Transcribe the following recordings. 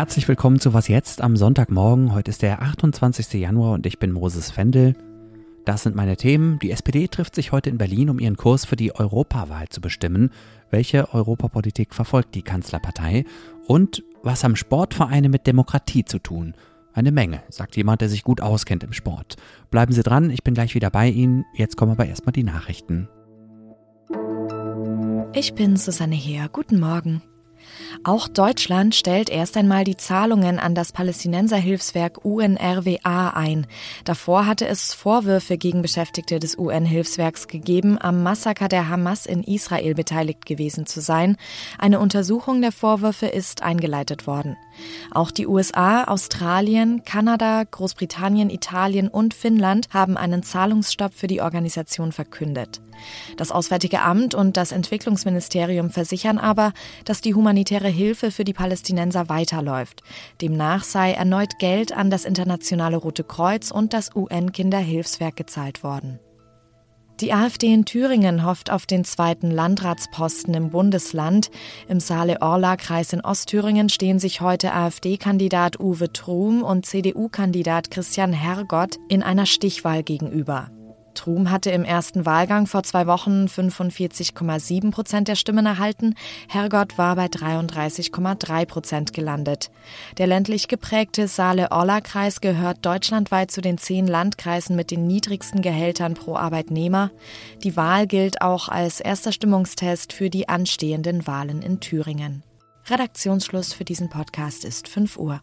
Herzlich willkommen zu Was jetzt am Sonntagmorgen. Heute ist der 28. Januar und ich bin Moses Fendel. Das sind meine Themen. Die SPD trifft sich heute in Berlin, um ihren Kurs für die Europawahl zu bestimmen. Welche Europapolitik verfolgt die Kanzlerpartei? Und was haben Sportvereine mit Demokratie zu tun? Eine Menge, sagt jemand, der sich gut auskennt im Sport. Bleiben Sie dran, ich bin gleich wieder bei Ihnen. Jetzt kommen aber erstmal die Nachrichten. Ich bin Susanne Heer. Guten Morgen. Auch Deutschland stellt erst einmal die Zahlungen an das Palästinenserhilfswerk UNRWA ein. Davor hatte es Vorwürfe gegen Beschäftigte des UN-Hilfswerks gegeben, am Massaker der Hamas in Israel beteiligt gewesen zu sein. Eine Untersuchung der Vorwürfe ist eingeleitet worden. Auch die USA, Australien, Kanada, Großbritannien, Italien und Finnland haben einen Zahlungsstopp für die Organisation verkündet. Das Auswärtige Amt und das Entwicklungsministerium versichern aber, dass die humanitäre Hilfe für die Palästinenser weiterläuft. Demnach sei erneut Geld an das Internationale Rote Kreuz und das UN-Kinderhilfswerk gezahlt worden. Die AfD in Thüringen hofft auf den zweiten Landratsposten im Bundesland. Im Saale-Orla-Kreis in Ostthüringen stehen sich heute AfD-Kandidat Uwe Trum und CDU-Kandidat Christian Hergott in einer Stichwahl gegenüber. Trum hatte im ersten Wahlgang vor zwei Wochen 45,7 Prozent der Stimmen erhalten. Hergott war bei 33,3 Prozent gelandet. Der ländlich geprägte Saale-Orla-Kreis gehört deutschlandweit zu den zehn Landkreisen mit den niedrigsten Gehältern pro Arbeitnehmer. Die Wahl gilt auch als erster Stimmungstest für die anstehenden Wahlen in Thüringen. Redaktionsschluss für diesen Podcast ist 5 Uhr.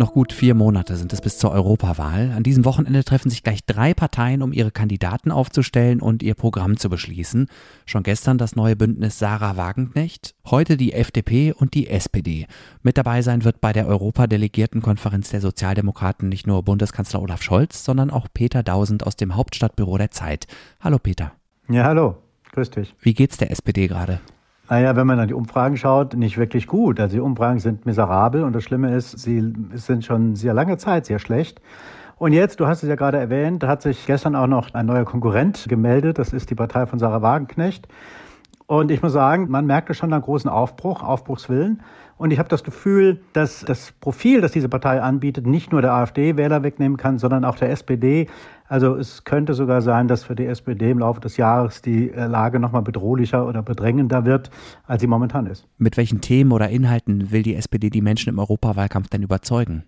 Noch gut vier Monate sind es bis zur Europawahl. An diesem Wochenende treffen sich gleich drei Parteien, um ihre Kandidaten aufzustellen und ihr Programm zu beschließen. Schon gestern das neue Bündnis Sarah Wagenknecht, heute die FDP und die SPD. Mit dabei sein wird bei der Europadelegiertenkonferenz der Sozialdemokraten nicht nur Bundeskanzler Olaf Scholz, sondern auch Peter Dausend aus dem Hauptstadtbüro der Zeit. Hallo Peter. Ja, hallo. Grüß dich. Wie geht's der SPD gerade? Naja, wenn man an die Umfragen schaut, nicht wirklich gut. Also die Umfragen sind miserabel und das Schlimme ist, sie sind schon sehr lange Zeit sehr schlecht. Und jetzt, du hast es ja gerade erwähnt, hat sich gestern auch noch ein neuer Konkurrent gemeldet. Das ist die Partei von Sarah Wagenknecht. Und ich muss sagen, man merkte schon einen großen Aufbruch, Aufbruchswillen. Und ich habe das Gefühl, dass das Profil, das diese Partei anbietet, nicht nur der AfD Wähler wegnehmen kann, sondern auch der SPD. Also es könnte sogar sein, dass für die SPD im Laufe des Jahres die äh, Lage nochmal bedrohlicher oder bedrängender wird, als sie momentan ist. Mit welchen Themen oder Inhalten will die SPD die Menschen im Europawahlkampf denn überzeugen?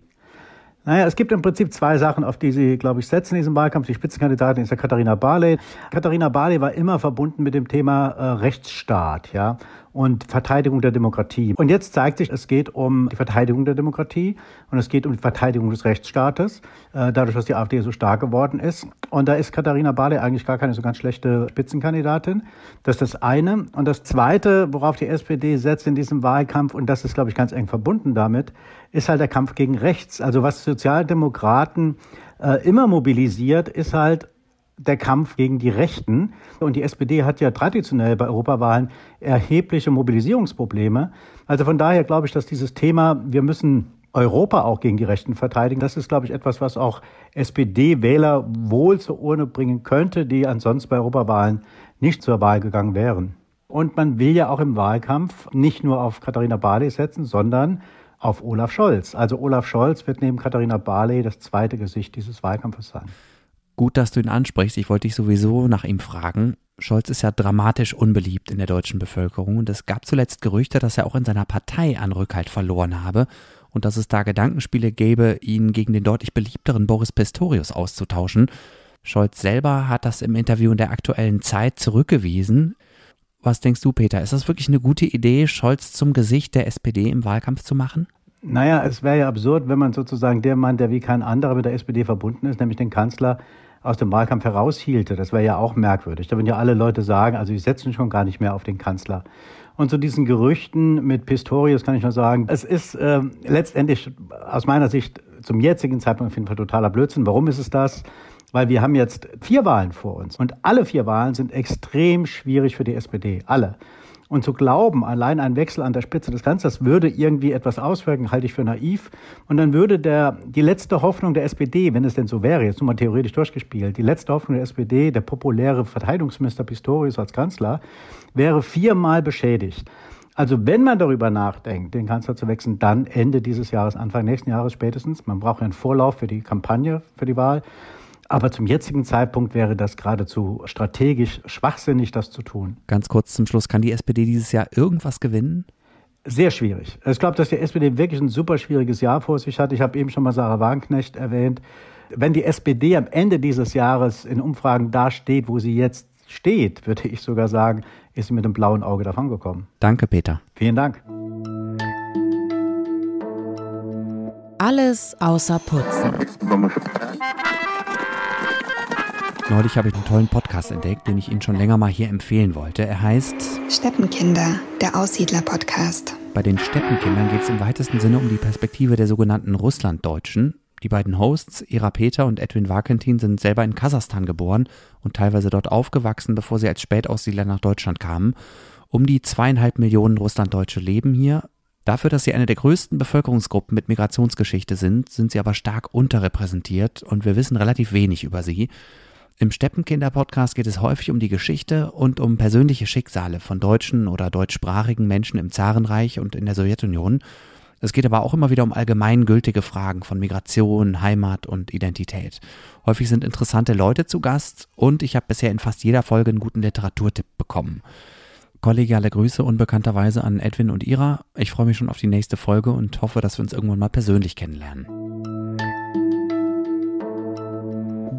Naja, es gibt im Prinzip zwei Sachen, auf die sie, glaube ich, setzen in diesem Wahlkampf. Die Spitzenkandidatin ist ja Katharina Barley. Katharina Barley war immer verbunden mit dem Thema äh, Rechtsstaat, ja, und Verteidigung der Demokratie. Und jetzt zeigt sich, es geht um die Verteidigung der Demokratie und es geht um die Verteidigung des Rechtsstaates, äh, dadurch, dass die AfD so stark geworden ist. Und da ist Katharina Barley eigentlich gar keine so ganz schlechte Spitzenkandidatin. Das ist das eine. Und das zweite, worauf die SPD setzt in diesem Wahlkampf, und das ist, glaube ich, ganz eng verbunden damit, ist halt der Kampf gegen rechts. Also was Sozialdemokraten äh, immer mobilisiert, ist halt der Kampf gegen die Rechten. Und die SPD hat ja traditionell bei Europawahlen erhebliche Mobilisierungsprobleme. Also von daher glaube ich, dass dieses Thema, wir müssen Europa auch gegen die Rechten verteidigen. Das ist, glaube ich, etwas, was auch SPD-Wähler wohl zur Urne bringen könnte, die ansonsten bei Europawahlen nicht zur Wahl gegangen wären. Und man will ja auch im Wahlkampf nicht nur auf Katharina Barley setzen, sondern auf Olaf Scholz. Also Olaf Scholz wird neben Katharina Barley das zweite Gesicht dieses Wahlkampfes sein. Gut, dass du ihn ansprichst. Ich wollte dich sowieso nach ihm fragen. Scholz ist ja dramatisch unbeliebt in der deutschen Bevölkerung und es gab zuletzt Gerüchte, dass er auch in seiner Partei an Rückhalt verloren habe und dass es da Gedankenspiele gäbe, ihn gegen den deutlich beliebteren Boris Pistorius auszutauschen. Scholz selber hat das im Interview in der aktuellen Zeit zurückgewiesen. Was denkst du, Peter? Ist das wirklich eine gute Idee, Scholz zum Gesicht der SPD im Wahlkampf zu machen? Naja, es wäre ja absurd, wenn man sozusagen der Mann, der wie kein anderer mit der SPD verbunden ist, nämlich den Kanzler, aus dem Wahlkampf heraushielte. Das wäre ja auch merkwürdig. Da würden ja alle Leute sagen, also sie setzen schon gar nicht mehr auf den Kanzler. Und zu diesen Gerüchten mit Pistorius kann ich nur sagen, es ist äh, letztendlich aus meiner Sicht zum jetzigen Zeitpunkt auf jeden Fall totaler Blödsinn. Warum ist es das? weil wir haben jetzt vier Wahlen vor uns und alle vier Wahlen sind extrem schwierig für die SPD, alle. Und zu glauben, allein ein Wechsel an der Spitze des Kanzlers würde irgendwie etwas auswirken, halte ich für naiv. Und dann würde der, die letzte Hoffnung der SPD, wenn es denn so wäre, jetzt nur mal theoretisch durchgespielt, die letzte Hoffnung der SPD, der populäre Verteidigungsminister Pistorius als Kanzler, wäre viermal beschädigt. Also wenn man darüber nachdenkt, den Kanzler zu wechseln, dann Ende dieses Jahres, Anfang nächsten Jahres spätestens. Man braucht ja einen Vorlauf für die Kampagne, für die Wahl. Aber zum jetzigen Zeitpunkt wäre das geradezu strategisch schwachsinnig, das zu tun. Ganz kurz zum Schluss, kann die SPD dieses Jahr irgendwas gewinnen? Sehr schwierig. Ich glaube, dass die SPD wirklich ein super schwieriges Jahr vor sich hat. Ich habe eben schon mal Sarah Wagenknecht erwähnt. Wenn die SPD am Ende dieses Jahres in Umfragen da steht, wo sie jetzt steht, würde ich sogar sagen, ist sie mit dem blauen Auge davongekommen. Danke, Peter. Vielen Dank. Alles außer Putzen. Neulich habe ich einen tollen Podcast entdeckt, den ich Ihnen schon länger mal hier empfehlen wollte. Er heißt Steppenkinder, der Aussiedler-Podcast. Bei den Steppenkindern geht es im weitesten Sinne um die Perspektive der sogenannten Russlanddeutschen. Die beiden Hosts, Ira Peter und Edwin Wakentin, sind selber in Kasachstan geboren und teilweise dort aufgewachsen, bevor sie als Spätaussiedler nach Deutschland kamen. Um die zweieinhalb Millionen Russlanddeutsche leben hier. Dafür, dass sie eine der größten Bevölkerungsgruppen mit Migrationsgeschichte sind, sind sie aber stark unterrepräsentiert und wir wissen relativ wenig über sie. Im Steppenkinder-Podcast geht es häufig um die Geschichte und um persönliche Schicksale von deutschen oder deutschsprachigen Menschen im Zarenreich und in der Sowjetunion. Es geht aber auch immer wieder um allgemeingültige Fragen von Migration, Heimat und Identität. Häufig sind interessante Leute zu Gast und ich habe bisher in fast jeder Folge einen guten Literaturtipp bekommen. Kollegiale Grüße unbekannterweise an Edwin und Ira. Ich freue mich schon auf die nächste Folge und hoffe, dass wir uns irgendwann mal persönlich kennenlernen.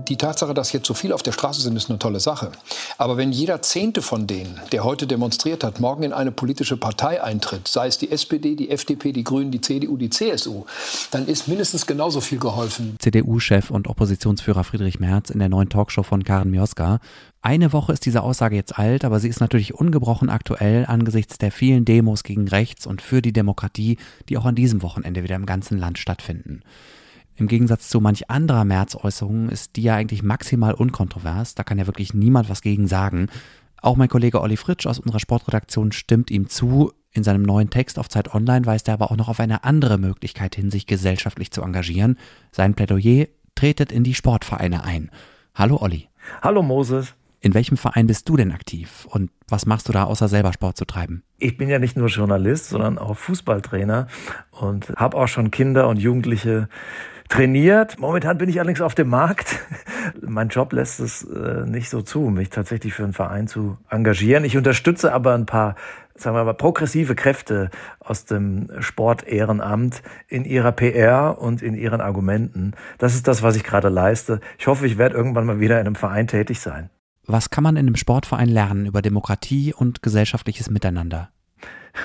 Die Tatsache, dass jetzt so viele auf der Straße sind, ist eine tolle Sache. Aber wenn jeder Zehnte von denen, der heute demonstriert hat, morgen in eine politische Partei eintritt, sei es die SPD, die FDP, die Grünen, die CDU, die CSU, dann ist mindestens genauso viel geholfen. CDU-Chef und Oppositionsführer Friedrich Merz in der neuen Talkshow von Karen Mioska. Eine Woche ist diese Aussage jetzt alt, aber sie ist natürlich ungebrochen aktuell angesichts der vielen Demos gegen rechts und für die Demokratie, die auch an diesem Wochenende wieder im ganzen Land stattfinden. Im Gegensatz zu manch anderer März-Äußerungen ist die ja eigentlich maximal unkontrovers. Da kann ja wirklich niemand was gegen sagen. Auch mein Kollege Olli Fritsch aus unserer Sportredaktion stimmt ihm zu. In seinem neuen Text auf Zeit Online weist er aber auch noch auf eine andere Möglichkeit hin, sich gesellschaftlich zu engagieren. Sein Plädoyer tretet in die Sportvereine ein. Hallo Olli. Hallo Moses. In welchem Verein bist du denn aktiv und was machst du da, außer selber Sport zu treiben? Ich bin ja nicht nur Journalist, sondern auch Fußballtrainer und habe auch schon Kinder und Jugendliche trainiert. Momentan bin ich allerdings auf dem Markt. mein Job lässt es äh, nicht so zu, mich tatsächlich für einen Verein zu engagieren. Ich unterstütze aber ein paar, sagen wir mal, progressive Kräfte aus dem Sport-Ehrenamt in ihrer PR und in ihren Argumenten. Das ist das, was ich gerade leiste. Ich hoffe, ich werde irgendwann mal wieder in einem Verein tätig sein. Was kann man in einem Sportverein lernen über Demokratie und gesellschaftliches Miteinander?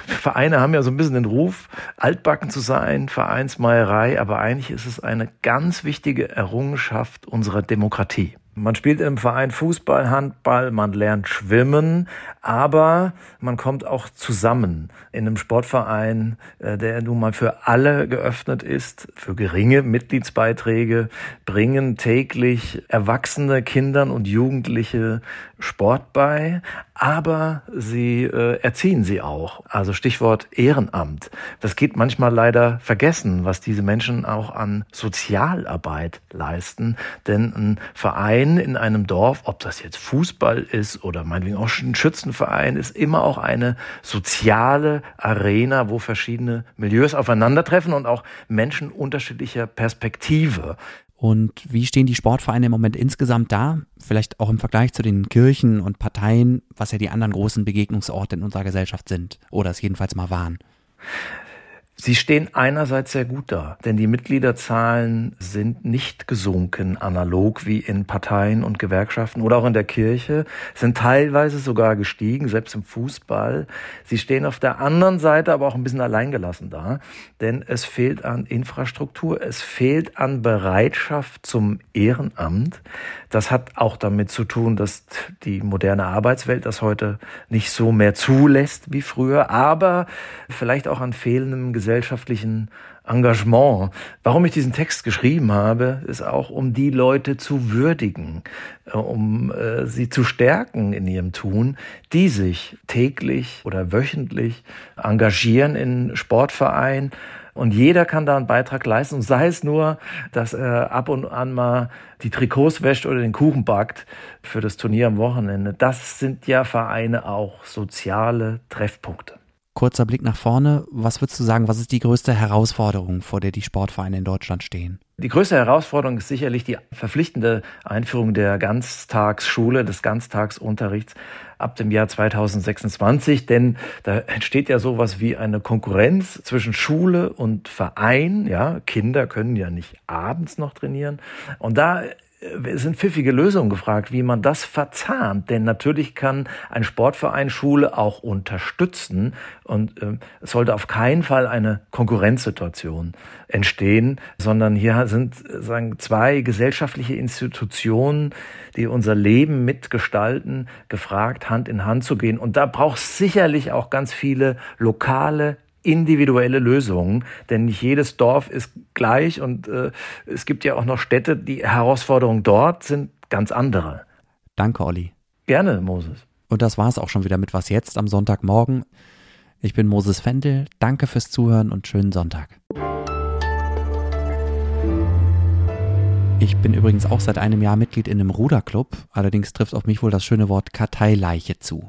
Vereine haben ja so ein bisschen den Ruf, altbacken zu sein, Vereinsmeierei, aber eigentlich ist es eine ganz wichtige Errungenschaft unserer Demokratie. Man spielt im Verein Fußball, Handball, man lernt schwimmen, aber man kommt auch zusammen in einem Sportverein, äh, der nun mal für alle geöffnet ist, für geringe Mitgliedsbeiträge, bringen täglich erwachsene Kindern und Jugendliche Sport bei, aber sie äh, erziehen sie auch. Also Stichwort Ehrenamt. Das geht manchmal leider vergessen, was diese Menschen auch an Sozialarbeit leisten. Denn ein Verein in einem Dorf, ob das jetzt Fußball ist oder meinetwegen auch ein Schützenverein, ist immer auch eine soziale Arena, wo verschiedene Milieus aufeinandertreffen und auch Menschen unterschiedlicher Perspektive. Und wie stehen die Sportvereine im Moment insgesamt da? Vielleicht auch im Vergleich zu den Kirchen und Parteien, was ja die anderen großen Begegnungsorte in unserer Gesellschaft sind oder es jedenfalls mal waren. Sie stehen einerseits sehr gut da, denn die Mitgliederzahlen sind nicht gesunken, analog wie in Parteien und Gewerkschaften oder auch in der Kirche, sind teilweise sogar gestiegen, selbst im Fußball. Sie stehen auf der anderen Seite aber auch ein bisschen alleingelassen da, denn es fehlt an Infrastruktur, es fehlt an Bereitschaft zum Ehrenamt. Das hat auch damit zu tun, dass die moderne Arbeitswelt das heute nicht so mehr zulässt wie früher, aber vielleicht auch an fehlendem gesellschaftlichen Engagement. Warum ich diesen Text geschrieben habe, ist auch, um die Leute zu würdigen, äh, um äh, sie zu stärken in ihrem Tun, die sich täglich oder wöchentlich engagieren in Sportvereinen. Und jeder kann da einen Beitrag leisten, sei es nur, dass er ab und an mal die Trikots wäscht oder den Kuchen backt für das Turnier am Wochenende. Das sind ja Vereine auch soziale Treffpunkte. Kurzer Blick nach vorne. Was würdest du sagen, was ist die größte Herausforderung, vor der die Sportvereine in Deutschland stehen? Die größte Herausforderung ist sicherlich die verpflichtende Einführung der Ganztagsschule, des Ganztagsunterrichts ab dem Jahr 2026, denn da entsteht ja sowas wie eine Konkurrenz zwischen Schule und Verein. Ja, Kinder können ja nicht abends noch trainieren. Und da sind pfiffige Lösungen gefragt, wie man das verzahnt. Denn natürlich kann ein Sportverein Schule auch unterstützen und äh, es sollte auf keinen Fall eine Konkurrenzsituation entstehen, sondern hier sind sagen zwei gesellschaftliche Institutionen, die unser Leben mitgestalten, gefragt, Hand in Hand zu gehen. Und da braucht es sicherlich auch ganz viele lokale individuelle Lösungen, denn nicht jedes Dorf ist gleich und äh, es gibt ja auch noch Städte, die Herausforderungen dort sind ganz andere. Danke, Olli. Gerne, Moses. Und das war es auch schon wieder mit Was jetzt am Sonntagmorgen. Ich bin Moses Fendel. Danke fürs Zuhören und schönen Sonntag. Ich bin übrigens auch seit einem Jahr Mitglied in einem Ruderclub. Allerdings trifft auf mich wohl das schöne Wort Karteileiche zu.